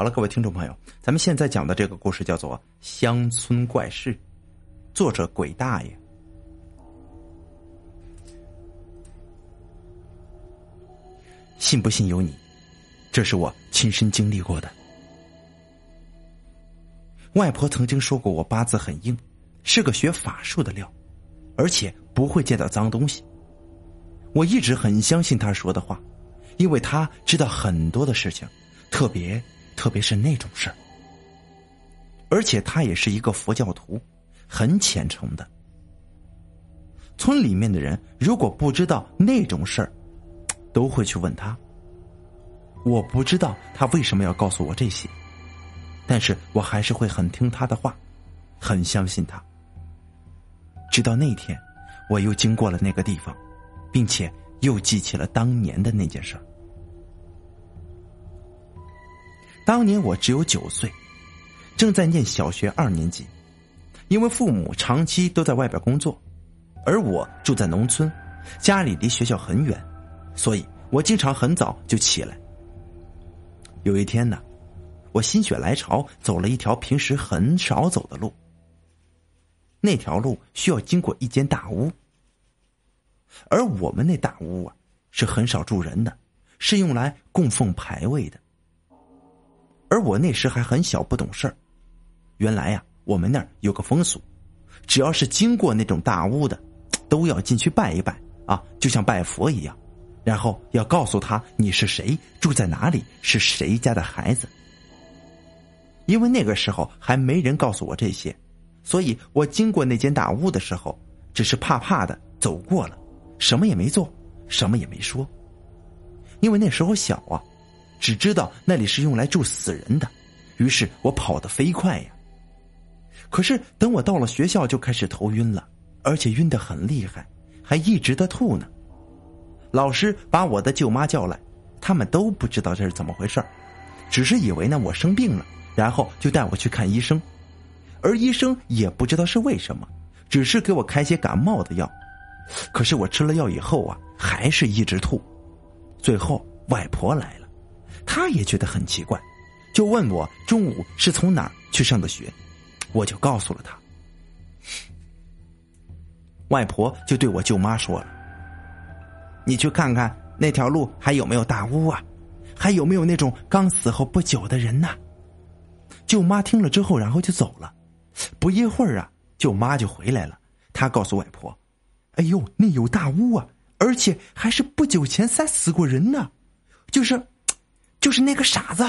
好了，各位听众朋友，咱们现在讲的这个故事叫做《乡村怪事》，作者鬼大爷。信不信由你，这是我亲身经历过的。外婆曾经说过，我八字很硬，是个学法术的料，而且不会见到脏东西。我一直很相信她说的话，因为她知道很多的事情，特别特别是那种事儿。而且他也是一个佛教徒，很虔诚的。村里面的人如果不知道那种事儿，都会去问他。我不知道他为什么要告诉我这些。但是我还是会很听他的话，很相信他。直到那天，我又经过了那个地方，并且又记起了当年的那件事儿当年我只有九岁，正在念小学二年级，因为父母长期都在外边工作，而我住在农村，家里离学校很远，所以我经常很早就起来。有一天呢。我心血来潮，走了一条平时很少走的路。那条路需要经过一间大屋，而我们那大屋啊，是很少住人的，是用来供奉牌位的。而我那时还很小，不懂事儿。原来呀，我们那儿有个风俗，只要是经过那种大屋的，都要进去拜一拜啊，就像拜佛一样，然后要告诉他你是谁，住在哪里，是谁家的孩子。因为那个时候还没人告诉我这些，所以我经过那间大屋的时候，只是怕怕的走过了，什么也没做，什么也没说。因为那时候小啊，只知道那里是用来住死人的，于是我跑得飞快呀。可是等我到了学校，就开始头晕了，而且晕得很厉害，还一直的吐呢。老师把我的舅妈叫来，他们都不知道这是怎么回事只是以为呢我生病了。然后就带我去看医生，而医生也不知道是为什么，只是给我开些感冒的药。可是我吃了药以后啊，还是一直吐。最后外婆来了，他也觉得很奇怪，就问我中午是从哪儿去上的学，我就告诉了他。外婆就对我舅妈说了：“你去看看那条路还有没有大屋啊，还有没有那种刚死后不久的人呢？”舅妈听了之后，然后就走了。不一会儿啊，舅妈就回来了。她告诉外婆：“哎呦，那有大屋啊，而且还是不久前才死过人呢，就是，就是那个傻子。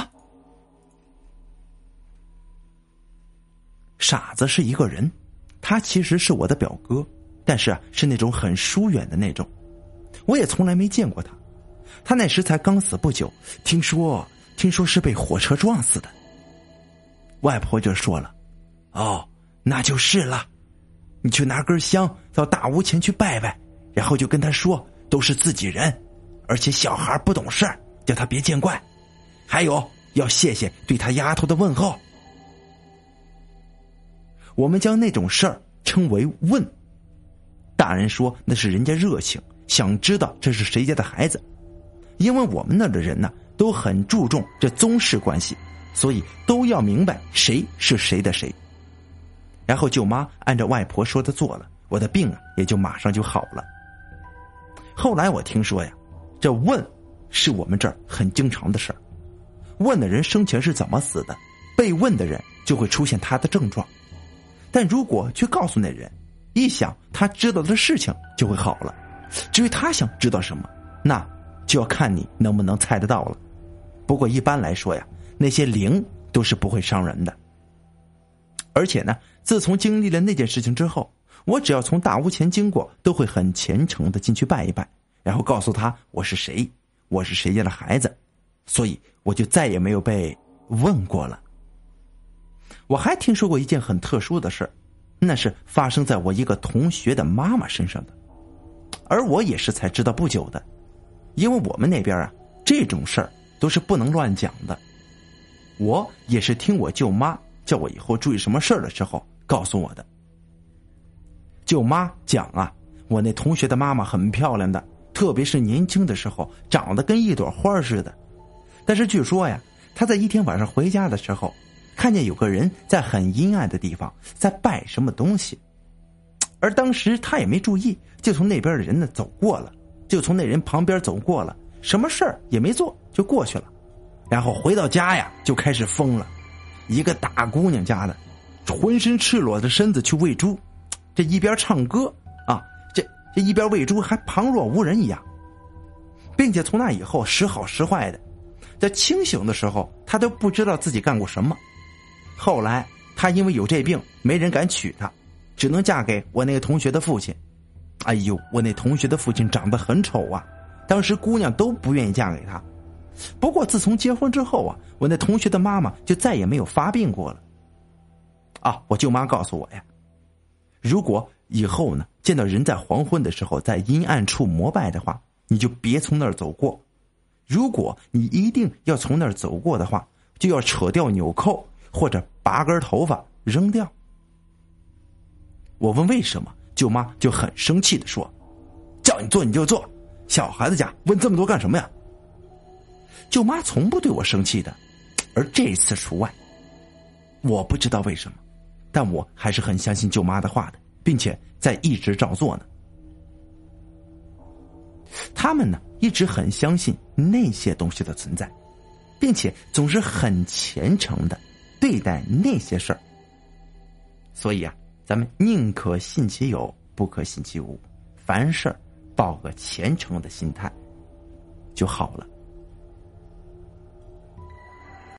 傻子是一个人，他其实是我的表哥，但是，是那种很疏远的那种。我也从来没见过他。他那时才刚死不久，听说，听说是被火车撞死的。”外婆就说了：“哦，那就是了。你去拿根香到大屋前去拜拜，然后就跟他说都是自己人，而且小孩不懂事叫他别见怪。还有要谢谢对他丫头的问候。我们将那种事儿称为问。大人说那是人家热情，想知道这是谁家的孩子，因为我们那的人呢都很注重这宗室关系。”所以都要明白谁是谁的谁。然后舅妈按照外婆说的做了，我的病啊也就马上就好了。后来我听说呀，这问是我们这儿很经常的事儿。问的人生前是怎么死的，被问的人就会出现他的症状。但如果去告诉那人，一想他知道的事情就会好了。至于他想知道什么，那就要看你能不能猜得到了。不过一般来说呀。那些灵都是不会伤人的，而且呢，自从经历了那件事情之后，我只要从大屋前经过，都会很虔诚的进去拜一拜，然后告诉他我是谁，我是谁家的孩子，所以我就再也没有被问过了。我还听说过一件很特殊的事那是发生在我一个同学的妈妈身上的，而我也是才知道不久的，因为我们那边啊，这种事儿都是不能乱讲的。我也是听我舅妈叫我以后注意什么事儿的时候告诉我的。舅妈讲啊，我那同学的妈妈很漂亮的，特别是年轻的时候长得跟一朵花似的。但是据说呀，他在一天晚上回家的时候，看见有个人在很阴暗的地方在拜什么东西，而当时他也没注意，就从那边的人呢走过了，就从那人旁边走过了，什么事儿也没做就过去了，然后回到家呀就开始疯了，一个大姑娘家的，浑身赤裸的身子去喂猪，这一边唱歌啊，这这一边喂猪还旁若无人一样，并且从那以后时好时坏的。在清醒的时候，他都不知道自己干过什么。后来，他因为有这病，没人敢娶她，只能嫁给我那个同学的父亲。哎呦，我那同学的父亲长得很丑啊，当时姑娘都不愿意嫁给他。不过，自从结婚之后啊，我那同学的妈妈就再也没有发病过了。啊，我舅妈告诉我呀，如果以后呢见到人在黄昏的时候在阴暗处膜拜的话，你就别从那儿走过。如果你一定要从那儿走过的话，就要扯掉纽扣或者拔根头发扔掉。我问为什么，舅妈就很生气的说：“叫你做你就做，小孩子家问这么多干什么呀？”舅妈从不对我生气的，而这次除外。我不知道为什么，但我还是很相信舅妈的话的，并且在一直照做呢。他们呢，一直很相信那些东西的存在，并且总是很虔诚的对待那些事儿。所以啊，咱们宁可信其有，不可信其无，凡事抱个虔诚的心态就好了。